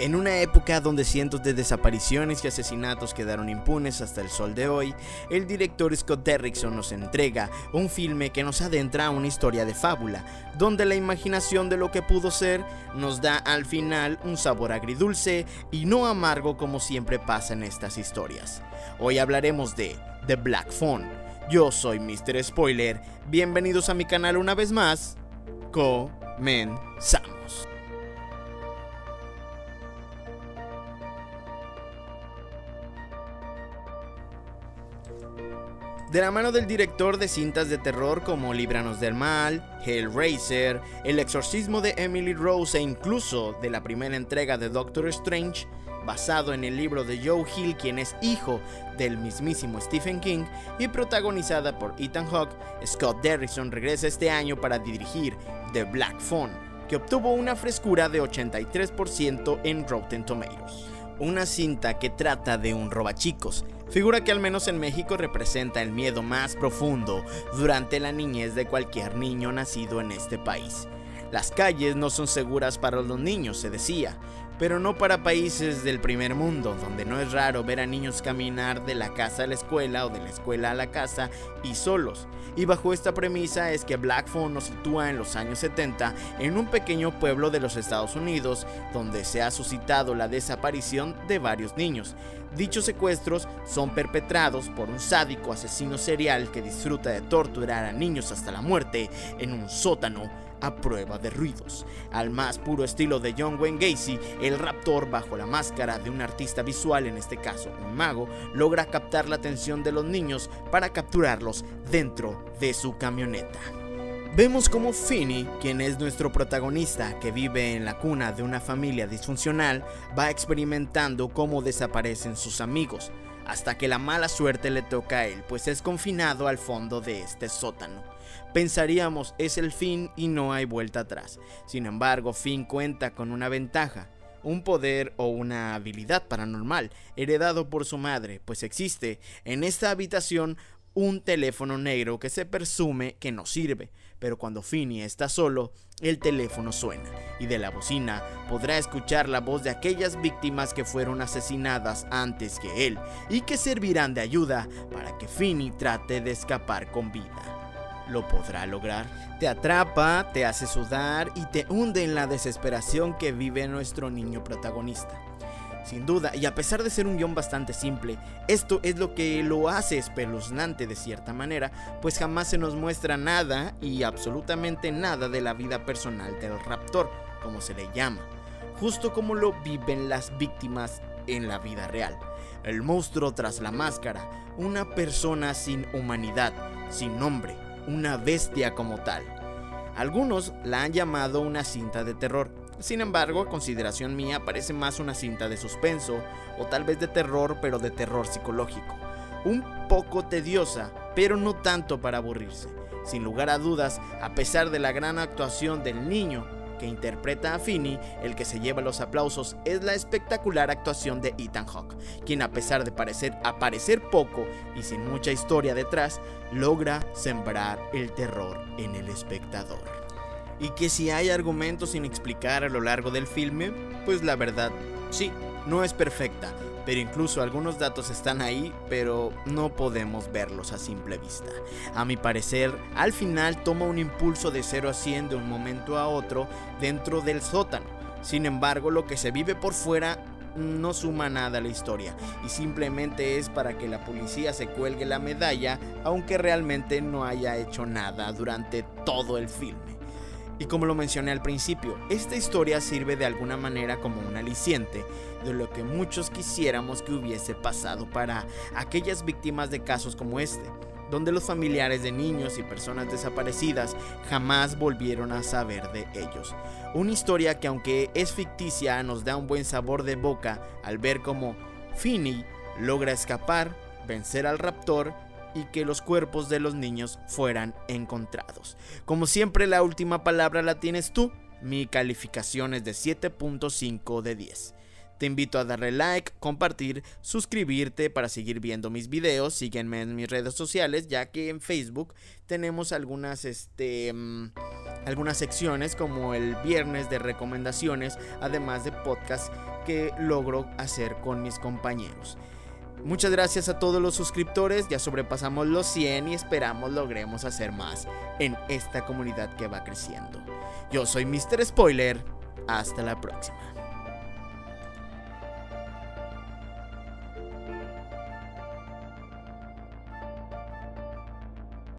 En una época donde cientos de desapariciones y asesinatos quedaron impunes hasta el sol de hoy, el director Scott Derrickson nos entrega un filme que nos adentra a una historia de fábula, donde la imaginación de lo que pudo ser nos da al final un sabor agridulce y no amargo como siempre pasa en estas historias. Hoy hablaremos de The Black Phone. Yo soy Mr. Spoiler, bienvenidos a mi canal una vez más. Comenzamos. De la mano del director de cintas de terror como Líbranos del Mal, Hellraiser, El exorcismo de Emily Rose e incluso de la primera entrega de Doctor Strange, basado en el libro de Joe Hill, quien es hijo del mismísimo Stephen King y protagonizada por Ethan Hawke, Scott Derrickson regresa este año para dirigir The Black Phone, que obtuvo una frescura de 83% en Rotten Tomatoes. Una cinta que trata de un robachicos, figura que al menos en México representa el miedo más profundo durante la niñez de cualquier niño nacido en este país. Las calles no son seguras para los niños, se decía, pero no para países del primer mundo, donde no es raro ver a niños caminar de la casa a la escuela o de la escuela a la casa y solos. Y bajo esta premisa es que Black Phone nos sitúa en los años 70 en un pequeño pueblo de los Estados Unidos, donde se ha suscitado la desaparición de varios niños. Dichos secuestros son perpetrados por un sádico asesino serial que disfruta de torturar a niños hasta la muerte en un sótano a prueba de ruidos. Al más puro estilo de John Wayne Gacy, el raptor, bajo la máscara de un artista visual, en este caso un mago, logra captar la atención de los niños para capturarlos dentro de su camioneta. Vemos como Finney, quien es nuestro protagonista que vive en la cuna de una familia disfuncional, va experimentando cómo desaparecen sus amigos, hasta que la mala suerte le toca a él, pues es confinado al fondo de este sótano. Pensaríamos es el fin y no hay vuelta atrás. Sin embargo, Finn cuenta con una ventaja, un poder o una habilidad paranormal heredado por su madre, pues existe en esta habitación un teléfono negro que se presume que no sirve, pero cuando Finny está solo, el teléfono suena y de la bocina podrá escuchar la voz de aquellas víctimas que fueron asesinadas antes que él y que servirán de ayuda para que Finny trate de escapar con vida lo podrá lograr. Te atrapa, te hace sudar y te hunde en la desesperación que vive nuestro niño protagonista. Sin duda, y a pesar de ser un guion bastante simple, esto es lo que lo hace espeluznante de cierta manera, pues jamás se nos muestra nada y absolutamente nada de la vida personal del raptor, como se le llama, justo como lo viven las víctimas en la vida real. El monstruo tras la máscara, una persona sin humanidad, sin nombre, una bestia como tal. Algunos la han llamado una cinta de terror. Sin embargo, a consideración mía, parece más una cinta de suspenso o tal vez de terror, pero de terror psicológico. Un poco tediosa, pero no tanto para aburrirse. Sin lugar a dudas, a pesar de la gran actuación del niño, que interpreta a Finney, el que se lleva los aplausos es la espectacular actuación de Ethan Hawke, quien a pesar de parecer aparecer poco y sin mucha historia detrás, logra sembrar el terror en el espectador. Y que si hay argumentos sin explicar a lo largo del filme, pues la verdad, sí, no es perfecta, pero incluso algunos datos están ahí, pero no podemos verlos a simple vista. A mi parecer, al final toma un impulso de 0 a 100 de un momento a otro dentro del sótano. Sin embargo, lo que se vive por fuera no suma nada a la historia y simplemente es para que la policía se cuelgue la medalla, aunque realmente no haya hecho nada durante todo el filme. Y como lo mencioné al principio, esta historia sirve de alguna manera como un aliciente de lo que muchos quisiéramos que hubiese pasado para aquellas víctimas de casos como este, donde los familiares de niños y personas desaparecidas jamás volvieron a saber de ellos. Una historia que aunque es ficticia nos da un buen sabor de boca al ver cómo Finney logra escapar, vencer al raptor y que los cuerpos de los niños fueran encontrados. Como siempre la última palabra la tienes tú, mi calificación es de 7.5 de 10. Te invito a darle like, compartir, suscribirte para seguir viendo mis videos. Sígueme en mis redes sociales, ya que en Facebook tenemos algunas, este, mm, algunas secciones como el viernes de recomendaciones, además de podcast que logro hacer con mis compañeros. Muchas gracias a todos los suscriptores, ya sobrepasamos los 100 y esperamos logremos hacer más en esta comunidad que va creciendo. Yo soy Mr. Spoiler, hasta la próxima.